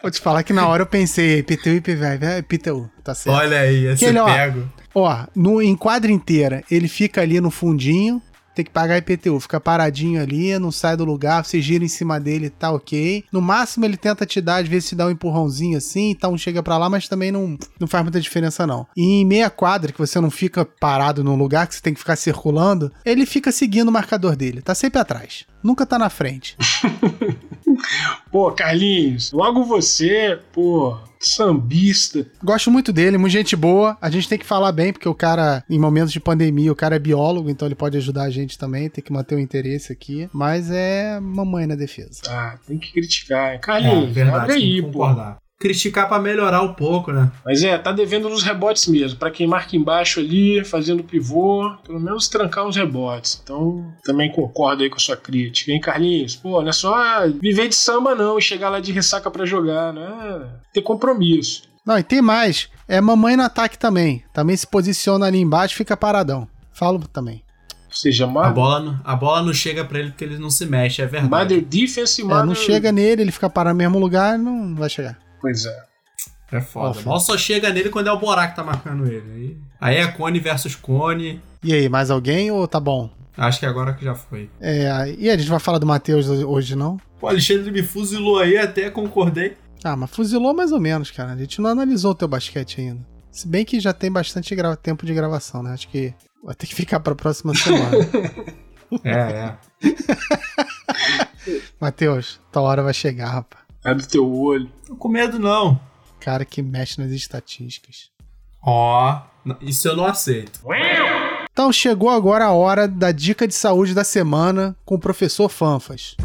Vou te falar que na hora eu pensei, IPTU e IPVA. IPTU, tá certo. Olha aí, esse ó, pego. Ó, no, em quadra inteira, ele fica ali no fundinho, tem que pagar IPTU, fica paradinho ali, não sai do lugar, você gira em cima dele, tá ok. No máximo ele tenta te dar, às vezes te dá um empurrãozinho assim, então chega pra lá, mas também não, não faz muita diferença não. E em meia quadra, que você não fica parado num lugar, que você tem que ficar circulando, ele fica seguindo o marcador dele, tá sempre atrás. Nunca tá na frente. Pô, Carlinhos, logo você, pô, sambista. Gosto muito dele, muito gente boa. A gente tem que falar bem, porque o cara, em momentos de pandemia, o cara é biólogo, então ele pode ajudar a gente também, tem que manter o interesse aqui. Mas é mamãe na defesa. Ah, tem que criticar, hein? É, Carlinhos, verdade, abre tem aí, que pô. Criticar pra melhorar um pouco, né? Mas é, tá devendo nos rebotes mesmo. Pra quem marca embaixo ali, fazendo pivô, pelo menos trancar uns rebotes. Então, também concordo aí com a sua crítica, hein, Carlinhos? Pô, não é só viver de samba não e chegar lá de ressaca pra jogar, né? Ter compromisso. Não, e tem mais. É mamãe no ataque também. Também se posiciona ali embaixo e fica paradão. Falo também. Ou seja, A Mother, bola, não- a bola não chega pra ele porque ele não se mexe, é verdade. mother Defense e É, Mother... não chega nele, ele fica parado no mesmo lugar, não vai chegar. Pois é. É foda. Bola só chega nele quando é o Borá que tá marcando ele. Aí, aí é Cone versus Cone. E aí, mais alguém ou tá bom? Acho que agora que já foi. É, e a gente vai falar do Matheus hoje, não? O Alexandre me fuzilou aí, até concordei. Ah, mas fuzilou mais ou menos, cara. A gente não analisou o teu basquete ainda. Se bem que já tem bastante gra- tempo de gravação, né? Acho que vai ter que ficar pra próxima semana. É, é. Matheus, tua hora vai chegar, rapaz. É do teu olho. Tô com medo não. Cara que mexe nas estatísticas. Ó, n- isso eu não aceito. Então chegou agora a hora da dica de saúde da semana com o professor Fanfas.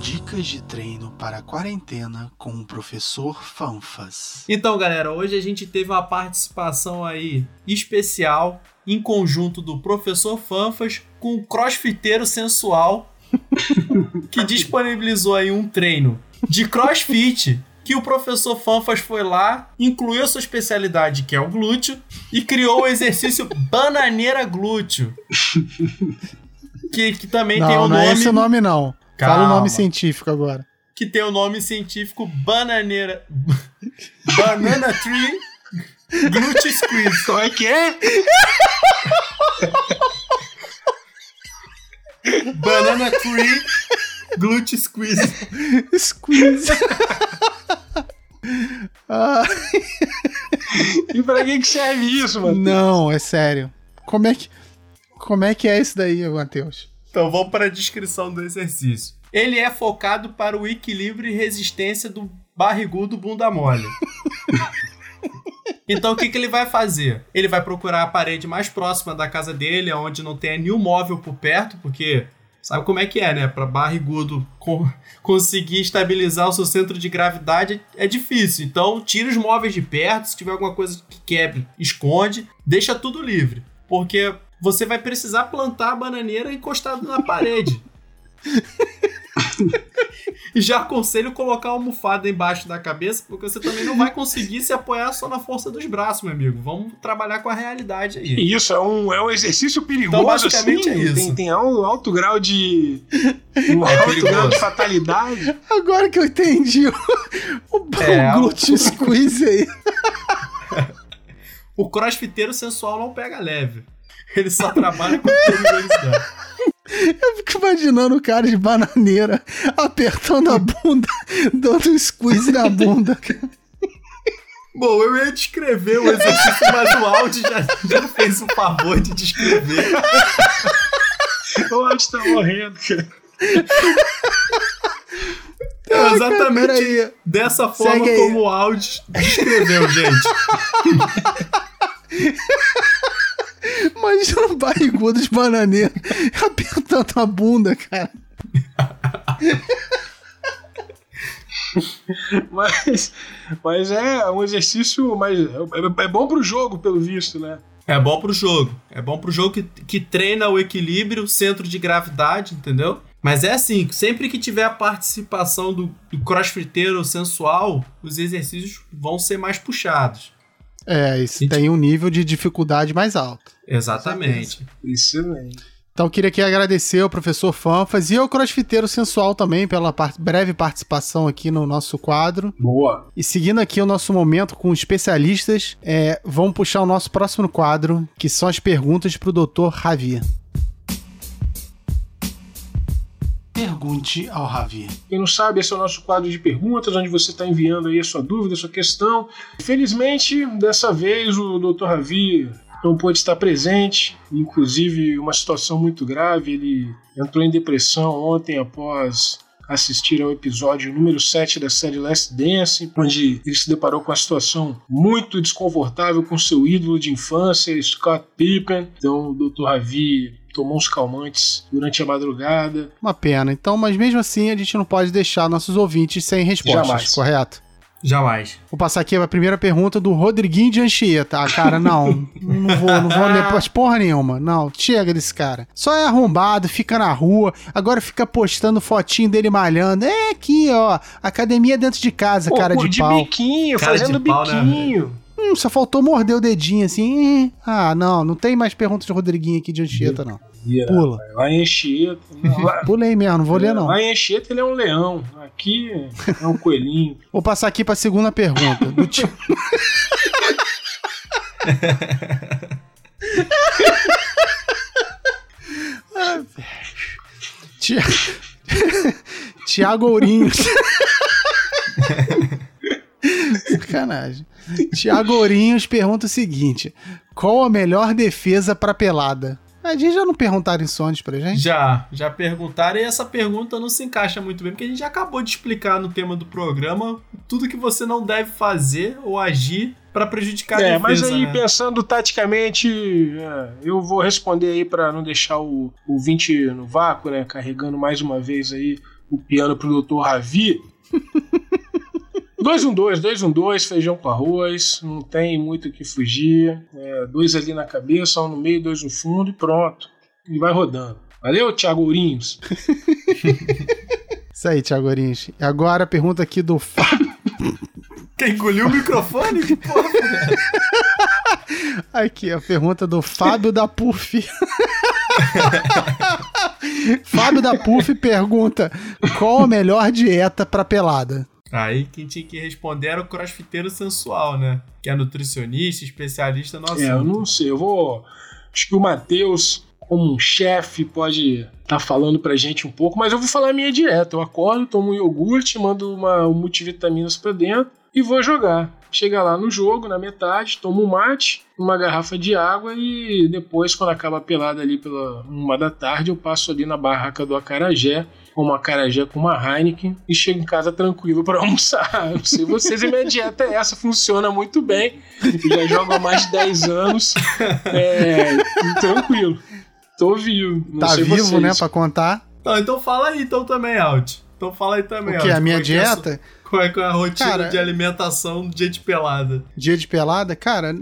Dicas de treino para a quarentena com o professor Fanfas. Então, galera, hoje a gente teve uma participação aí especial em conjunto do professor Fanfas com o crossfiteiro sensual que disponibilizou aí um treino de crossfit que o professor Fanfas foi lá, incluiu sua especialidade, que é o glúteo, e criou o exercício bananeira glúteo. Que, que também tem Não, o não nome. é esse o nome não. Fala o Calma. nome científico agora. que tem o nome científico bananeira. Banana Tree Glute Squeeze. Como é que é? Banana Tree Glute Squeeze. Squeeze. ah, E pra que, que serve isso, mano? não, é sério. Como é que, como é, que é isso daí, Matheus? Então vamos para a descrição do exercício. Ele é focado para o equilíbrio e resistência do barrigudo bunda mole. Então o que, que ele vai fazer? Ele vai procurar a parede mais próxima da casa dele, onde não tenha nenhum móvel por perto, porque sabe como é que é, né? Para barrigudo co- conseguir estabilizar o seu centro de gravidade é difícil. Então tira os móveis de perto, se tiver alguma coisa que quebre, esconde, deixa tudo livre, porque você vai precisar plantar a bananeira encostado na parede. E já aconselho colocar uma almofada embaixo da cabeça, porque você também não vai conseguir se apoiar só na força dos braços, meu amigo. Vamos trabalhar com a realidade aí. Isso é um, é um exercício perigoso, Então, basicamente assim. é isso. Tem, tem um alto grau de. Um alto perigoso. grau de fatalidade. Agora que eu entendi o, o, É, o glute squeeze aí. O crossfiteiro sensual não pega leve. Ele só trabalha com perigosidade. Eu fico imaginando o cara de bananeira apertando a bunda, dando um squeeze na bunda. cara. Bom, eu ia descrever o exercício, mas o áudio já, já fez o favor de descrever. O áudio tá morrendo, cara. É exatamente Peraí. dessa forma Segue aí. como o áudio descreveu, gente. Imagina um barrigudo de bananeira apertando a bunda, cara. Mas, mas é um exercício. Mas é, é bom pro jogo, pelo visto, né? É bom pro jogo. É bom pro jogo que, que treina o equilíbrio, o centro de gravidade, entendeu? Mas é assim, sempre que tiver a participação do, do crossfiteiro sensual, os exercícios vão ser mais puxados. É, isso Gente. tem um nível de dificuldade mais alto. Exatamente. Excelente. Então queria aqui agradecer ao professor Fanfas e ao crossfiteiro sensual também pela par- breve participação aqui no nosso quadro. Boa. E seguindo aqui o nosso momento com especialistas, é, vamos puxar o nosso próximo quadro, que são as perguntas para o Dr. Javier. Pergunte ao Javier. Quem não sabe, esse é o nosso quadro de perguntas, onde você está enviando aí a sua dúvida, a sua questão. Felizmente, dessa vez o Dr. Ravi não pôde estar presente, inclusive uma situação muito grave. Ele entrou em depressão ontem após assistir ao episódio número 7 da série Last Dance, onde ele se deparou com uma situação muito desconfortável com seu ídolo de infância, Scott Pippen. Então o Dr. Ravi tomou uns calmantes durante a madrugada. Uma pena. Então, mas mesmo assim, a gente não pode deixar nossos ouvintes sem respostas, Jamais. correto? Jamais. Vou passar aqui a primeira pergunta do Rodriguinho de Anchieta. Ah, cara, não. não vou, não vou ler porra nenhuma. Não, chega desse cara. Só é arrombado, fica na rua, agora fica postando fotinho dele malhando. É aqui, ó. Academia dentro de casa, Pô, cara pô, de pau. biquinho, Cara fazendo de pau, né, biquinho. Hum, só faltou morder o dedinho assim. Ah, não, não tem mais perguntas de Rodriguinho aqui de Anchieta, não. Pula. Lá em Anchieta. Lá, Pulei mesmo, não vou ler, não. lá em Anchieta ele é um leão. Aqui é um coelhinho. Vou passar aqui pra segunda pergunta. Do ti- Ah, velho. Tia- Tiago Ourinhos. Sacanagem. Tiago Ourinhos pergunta o seguinte: Qual a melhor defesa pra pelada? A gente já não perguntaram isso antes pra gente? Já, já perguntaram e essa pergunta não se encaixa muito bem, porque a gente já acabou de explicar no tema do programa tudo que você não deve fazer ou agir pra prejudicar a É, defesa, mas aí né? pensando taticamente, é, eu vou responder aí pra não deixar o, o 20 no vácuo, né? Carregando mais uma vez aí o piano pro Dr. Ravi. 2-1-2, 2-1-2, feijão com arroz, não tem muito o que fugir. É, dois ali na cabeça, um no meio, dois no fundo e pronto. E vai rodando. Valeu, Thiago Ourinhos? Isso aí, Tiago Ourinhos. E agora a pergunta aqui do Fábio. Quem engoliu o microfone? Que porra? Aqui, a pergunta do Fábio da Puff. Fábio da Puff pergunta: qual a melhor dieta pra pelada? Aí quem tinha que responder era o crossfiteiro sensual, né? Que é nutricionista, especialista no assunto. É, eu não sei, eu vou. Acho que o Matheus, como um chefe, pode estar tá falando pra gente um pouco, mas eu vou falar a minha dieta. Eu acordo, tomo um iogurte, mando uma, um multivitaminas pra dentro e vou jogar. Chega lá no jogo, na metade, tomo um mate, uma garrafa de água e depois, quando acaba a pelada ali pela uma da tarde, eu passo ali na barraca do Acarajé, como acarajé com uma Heineken e chego em casa tranquilo para almoçar. Não sei vocês, a minha dieta é essa, funciona muito bem. Eu já jogo há mais de 10 anos, é, tranquilo. Tô vivo. Não tá vivo, vocês. né, pra contar? Não, então fala aí então também, Alt. Então fala aí também, O que? Alt. A minha é é a dieta? Qual é, qual é a rotina Cara, de alimentação dia de pelada? Dia de pelada? Cara,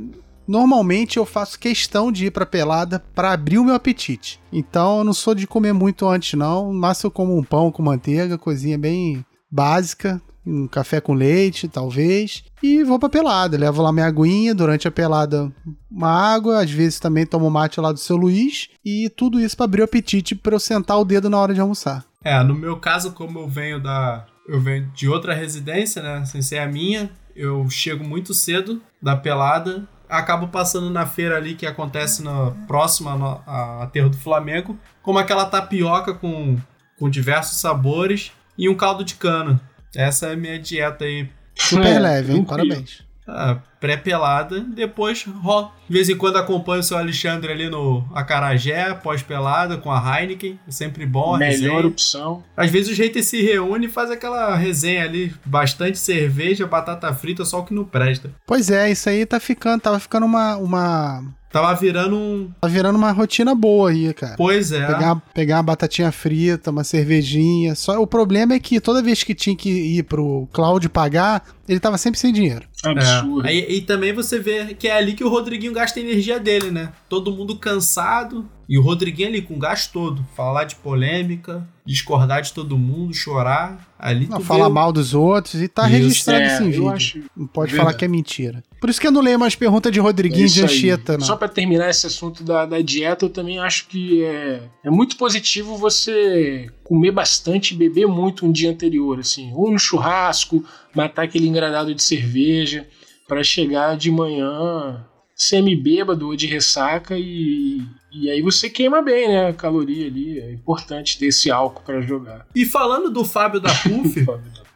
normalmente eu faço questão de ir pra pelada pra abrir o meu apetite. Então eu não sou de comer muito antes, não. Mas eu como um pão com manteiga, coisinha bem básica. Um café com leite, talvez. E vou pra pelada. Levo lá minha aguinha durante a pelada, uma água. Às vezes também tomo mate lá do seu Luiz. E tudo isso pra abrir o apetite pra eu sentar o dedo na hora de almoçar. É, no meu caso, como eu venho da. Eu venho de outra residência, né? Sem ser a minha, eu chego muito cedo da pelada. Acabo passando na feira ali que acontece na próxima no- a aterro do Flamengo, como aquela tapioca com, com diversos sabores e um caldo de cana. Essa é a minha dieta aí. Super É, leve, hein? Parabéns. Ah, Pré-pelada, depois rola. De vez em quando acompanho o seu Alexandre ali no Acarajé, pós-pelada, com a Heineken. É sempre bom. a Melhor resenha. opção. Às vezes os haters se reúnem e faz aquela resenha ali, bastante cerveja, batata frita, só o que não presta. Pois é, isso aí tá ficando, tava ficando uma, uma, Tava virando um. tá virando uma rotina boa aí, cara. Pois é. Pegar, pegar uma batatinha frita, uma cervejinha. Só o problema é que toda vez que tinha que ir pro Cláudio pagar, ele tava sempre sem dinheiro. Absurdo. É. Aí- e também você vê que é ali que o Rodriguinho gasta a energia dele, né? Todo mundo cansado. E o Rodriguinho ali com o gasto todo. Falar de polêmica, discordar de todo mundo, chorar. Ali Não fala vê- mal dos outros e tá Isso, registrado É, eu vídeo. acho Não pode verdade. falar que é mentira. Por isso que eu não leio mais pergunta de Rodriguinho É de aí. Anchieta, não. Só para terminar esse assunto da, da dieta, eu também acho que é, é muito positivo você comer bastante e beber muito um dia anterior, assim, ou no churrasco, matar aquele engradado de cerveja, para chegar de manhã semi-bêbado ou de ressaca e, e aí você queima bem, né, a caloria ali. É importante ter esse álcool para jogar. E falando do Fábio da Puff,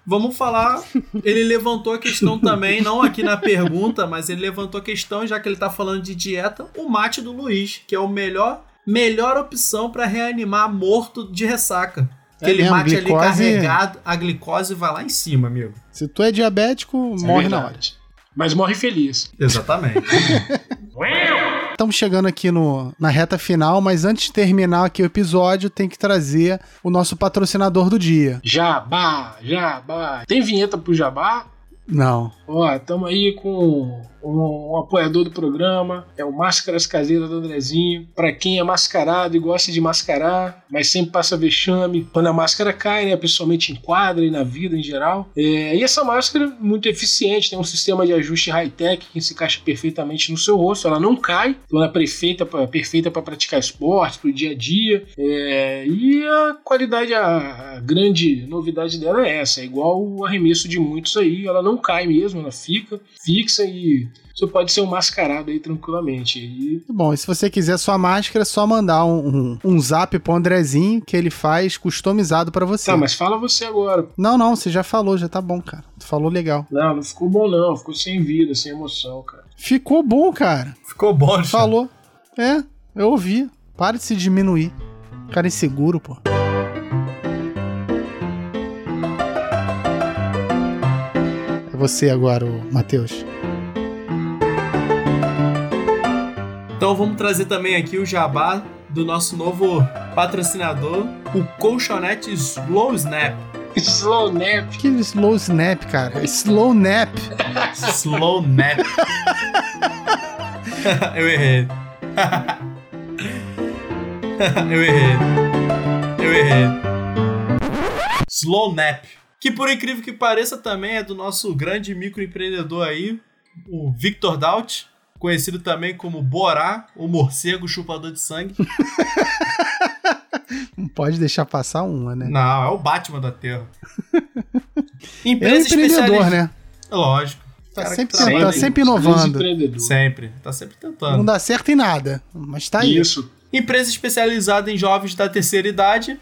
Vamos falar. Ele levantou a questão também, não aqui na pergunta, mas ele levantou a questão, já que ele tá falando de dieta, o mate do Luiz, que é o melhor, melhor opção para reanimar morto de ressaca. É Aquele mesmo, mate ali glicose- carregado, a glicose vai lá em cima, amigo. Se tu é diabético, morre na hora. É. Mas morre feliz. Exatamente. Estamos chegando aqui no, na reta final, mas antes de terminar aqui o episódio, tem que trazer o nosso patrocinador do dia. Jabá, jabá. Tem vinheta pro jabá? Não. Ó, estamos aí com um, um apoiador do programa, é o Máscaras Caseiras do Andrezinho. Para quem é mascarado e gosta de mascarar, mas sempre passa vexame, quando a máscara cai, né, pessoalmente enquadra e na vida em geral. É, e essa máscara é muito eficiente, tem um sistema de ajuste high-tech que se encaixa perfeitamente no seu rosto, ela não cai, ela é perfeita para perfeita para praticar esporte, para o dia a dia. É, e a qualidade, a, a grande novidade dela é essa, é igual o arremesso de muitos aí, ela não cai mesmo, ela fica fixa e você pode ser um mascarado aí tranquilamente. E bom. E se você quiser sua máscara, é só mandar um, um, um zap pro Andrezinho que ele faz customizado pra você. Tá, mas fala você agora. Não, não, você já falou, já tá bom, cara. Tu falou legal. Não, não ficou bom não, ficou sem vida, sem emoção, cara. Ficou bom, cara. Ficou bom. Falou. É, eu ouvi. Para de se diminuir. Cara inseguro, pô. Você agora, Matheus. Então vamos trazer também aqui o jabá do nosso novo patrocinador, o colchonete Slow Snap. Slow nap. Que slow snap, cara. Slow nap. Slow Nap. Eu errei. Eu errei. Eu errei. Slow Nap. Que por incrível que pareça também é do nosso grande microempreendedor aí, o Victor Daut, conhecido também como Borá, o morcego chupador de sangue. pode deixar passar uma, né? Não, é o Batman da Terra. É um empreendedor, né? Lógico. Tá sempre, tá aí. sempre Grande inovando. Sempre. Tá sempre Não tentando. dá certo em nada, mas tá aí. Isso. Empresa especializada em jovens da terceira idade,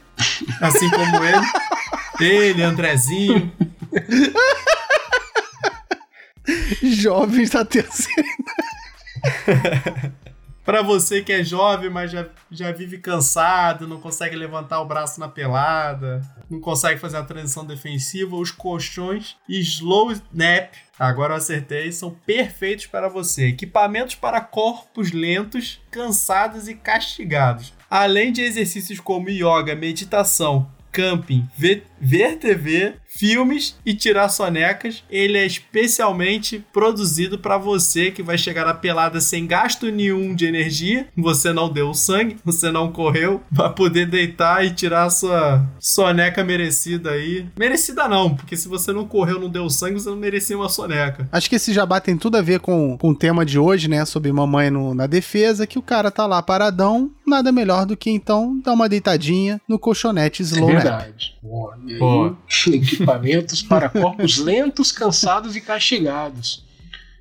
assim como ele. Ele, Andrezinho. Jovens da terceira. Pra você que é jovem, mas já, já vive cansado, não consegue levantar o braço na pelada, não consegue fazer a transição defensiva, os colchões Slow Snap, agora eu acertei, são perfeitos para você. Equipamentos para corpos lentos, cansados e castigados. Além de exercícios como yoga, meditação, camping, ver, ver TV, filmes e tirar sonecas. Ele é especialmente produzido para você que vai chegar na pelada sem gasto nenhum de energia. Você não deu sangue, você não correu, vai poder deitar e tirar a sua soneca merecida aí. Merecida não, porque se você não correu, não deu sangue, você não merecia uma soneca. Acho que esse jabá tem tudo a ver com, com o tema de hoje, né? Sobre mamãe no- na defesa, que o cara tá lá paradão, nada melhor do que então dar uma deitadinha no colchonete É slow nap. verdade. Boa. E aí, Boa. equipamentos para corpos lentos, cansados e castigados.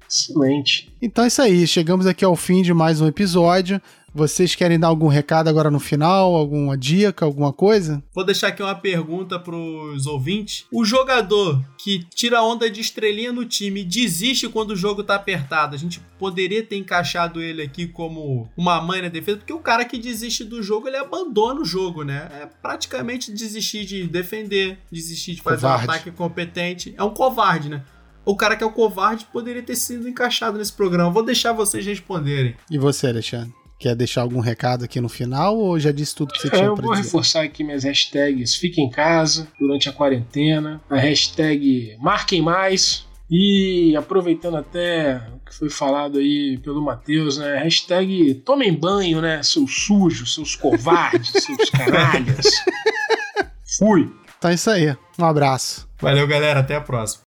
Excelente. Então é isso aí, chegamos aqui ao fim de mais um episódio. Vocês querem dar algum recado agora no final? Alguma dica, alguma coisa? Vou deixar aqui uma pergunta pros ouvintes. O jogador que tira onda de estrelinha no time desiste quando o jogo tá apertado, a gente poderia ter encaixado ele aqui como uma mãe na defesa, porque o cara que desiste do jogo, ele abandona o jogo, né? É praticamente desistir de defender, desistir de fazer Covarde. um ataque competente. É um covarde, né? O cara que é o covarde poderia ter sido encaixado nesse programa. Vou deixar vocês responderem. E você, Alexandre? Quer deixar algum recado aqui no final ou já disse tudo que você É, tinha eu pra vou dizer? reforçar aqui minhas hashtags Fique em casa durante a quarentena, a hashtag Marquem Mais e aproveitando até o que foi falado aí pelo Matheus, né? Hashtag Tomem banho, né? Seus sujos, seus covardes, seus canalhas. Fui! Então é isso aí. Um abraço. Valeu, galera. Até a próxima.